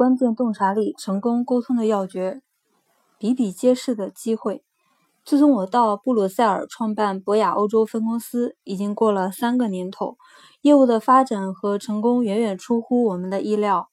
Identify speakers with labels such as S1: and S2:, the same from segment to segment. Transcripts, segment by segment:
S1: 关键洞察力、成功沟通的要诀，比比皆是的机会。自从我到布鲁塞尔创办博雅欧洲分公司，已经过了三个年头，业务的发展和成功远远出乎我们的意料。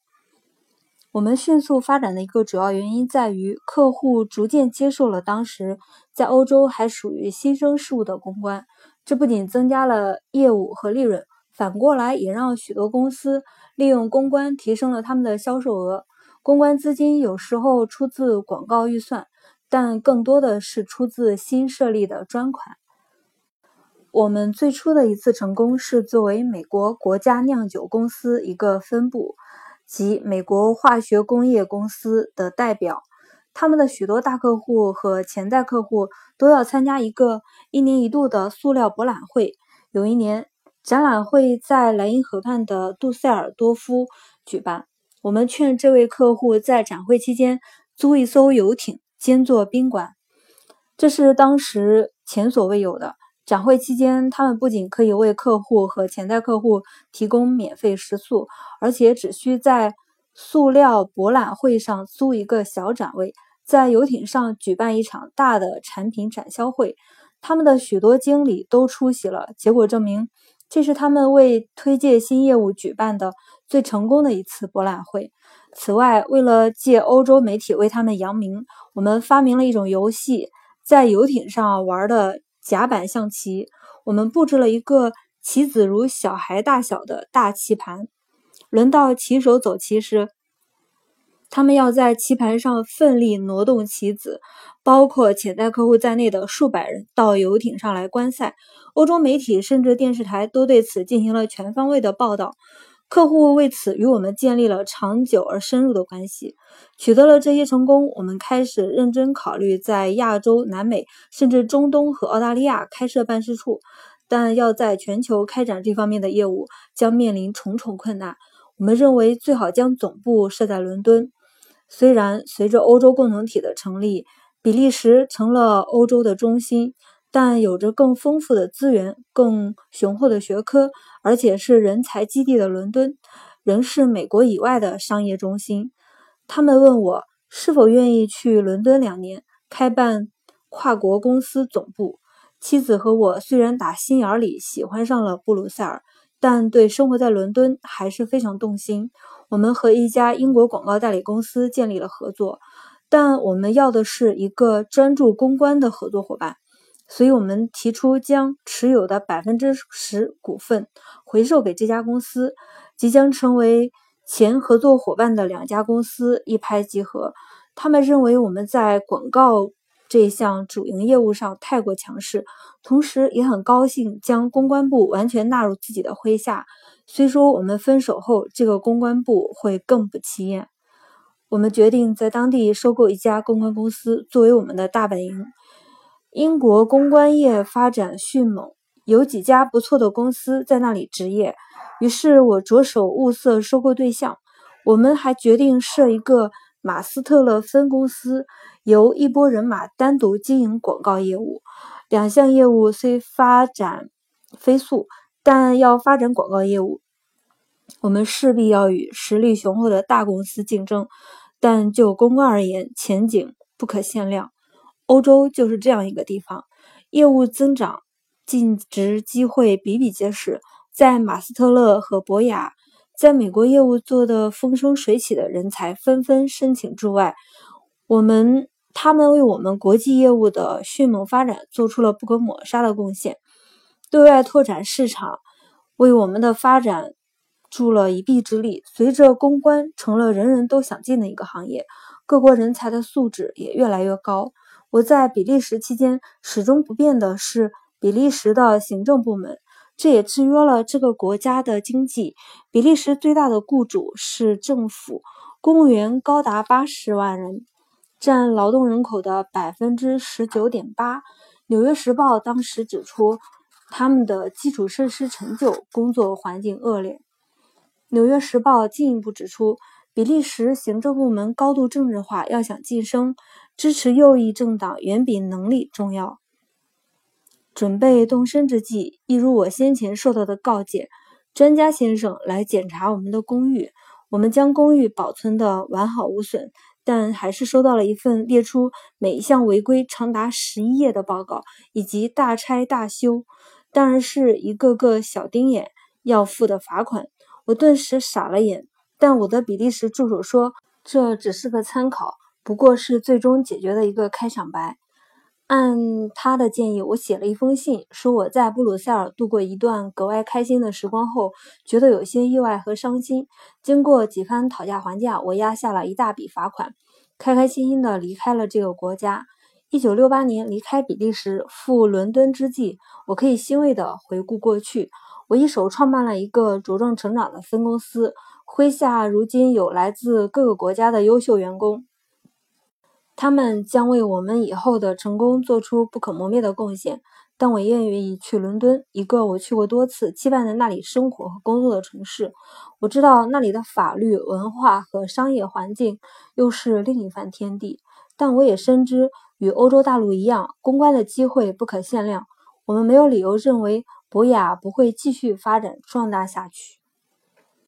S1: 我们迅速发展的一个主要原因在于，客户逐渐接受了当时在欧洲还属于新生事物的公关。这不仅增加了业务和利润，反过来也让许多公司利用公关提升了他们的销售额。公关资金有时候出自广告预算。但更多的是出自新设立的专款。我们最初的一次成功是作为美国国家酿酒公司一个分部，及美国化学工业公司的代表。他们的许多大客户和潜在客户都要参加一个一年一度的塑料博览会。有一年，展览会在莱茵河畔的杜塞尔多夫举办。我们劝这位客户在展会期间租一艘游艇。兼做宾馆，这是当时前所未有的。展会期间，他们不仅可以为客户和潜在客户提供免费食宿，而且只需在塑料博览会上租一个小展位，在游艇上举办一场大的产品展销会。他们的许多经理都出席了，结果证明这是他们为推介新业务举办的最成功的一次博览会。此外，为了借欧洲媒体为他们扬名，我们发明了一种游戏，在游艇上玩的甲板象棋。我们布置了一个棋子如小孩大小的大棋盘，轮到棋手走棋时，他们要在棋盘上奋力挪动棋子。包括潜在客户在内的数百人到游艇上来观赛，欧洲媒体甚至电视台都对此进行了全方位的报道。客户为此与我们建立了长久而深入的关系，取得了这些成功。我们开始认真考虑在亚洲、南美，甚至中东和澳大利亚开设办事处，但要在全球开展这方面的业务，将面临重重困难。我们认为最好将总部设在伦敦。虽然随着欧洲共同体的成立，比利时成了欧洲的中心。但有着更丰富的资源、更雄厚的学科，而且是人才基地的伦敦，仍是美国以外的商业中心。他们问我是否愿意去伦敦两年，开办跨国公司总部。妻子和我虽然打心眼里喜欢上了布鲁塞尔，但对生活在伦敦还是非常动心。我们和一家英国广告代理公司建立了合作，但我们要的是一个专注公关的合作伙伴。所以我们提出将持有的百分之十股份回售给这家公司，即将成为前合作伙伴的两家公司一拍即合。他们认为我们在广告这项主营业务上太过强势，同时也很高兴将公关部完全纳入自己的麾下。虽说我们分手后这个公关部会更不起眼，我们决定在当地收购一家公关公司作为我们的大本营。英国公关业发展迅猛，有几家不错的公司在那里执业。于是我着手物色收购对象。我们还决定设一个马斯特勒分公司，由一拨人马单独经营广告业务。两项业务虽发展飞速，但要发展广告业务，我们势必要与实力雄厚的大公司竞争。但就公关而言，前景不可限量。欧洲就是这样一个地方，业务增长、尽职机会比比皆是。在马斯特勒和博雅，在美国业务做得风生水起的人才纷纷申请驻外。我们他们为我们国际业务的迅猛发展做出了不可抹杀的贡献，对外拓展市场，为我们的发展助了一臂之力。随着公关成了人人都想进的一个行业，各国人才的素质也越来越高。我在比利时期间，始终不变的是比利时的行政部门，这也制约了这个国家的经济。比利时最大的雇主是政府，公务员高达八十万人，占劳动人口的百分之十九点八。《纽约时报》当时指出，他们的基础设施陈旧，工作环境恶劣。《纽约时报》进一步指出，比利时行政部门高度政治化，要想晋升。支持右翼政党远比能力重要。准备动身之际，一如我先前受到的告诫，专家先生来检查我们的公寓。我们将公寓保存得完好无损，但还是收到了一份列出每一项违规长达十一页的报告，以及大拆大修，当然是一个个小丁眼要付的罚款。我顿时傻了眼，但我的比利时助手说这只是个参考，不过是最终解决的一个开场白。按他的建议，我写了一封信，说我在布鲁塞尔度过一段格外开心的时光后，觉得有些意外和伤心。经过几番讨价还价，我压下了一大笔罚款，开开心心地离开了这个国家。一九六八年离开比利时赴伦敦之际，我可以欣慰地回顾过去：我一手创办了一个茁壮成长的分公司，麾下如今有来自各个国家的优秀员工。他们将为我们以后的成功做出不可磨灭的贡献，但我愿意去伦敦，一个我去过多次、期盼在那里生活和工作的城市。我知道那里的法律、文化和商业环境又是另一番天地，但我也深知，与欧洲大陆一样，公关的机会不可限量。我们没有理由认为博雅不会继续发展壮大下去。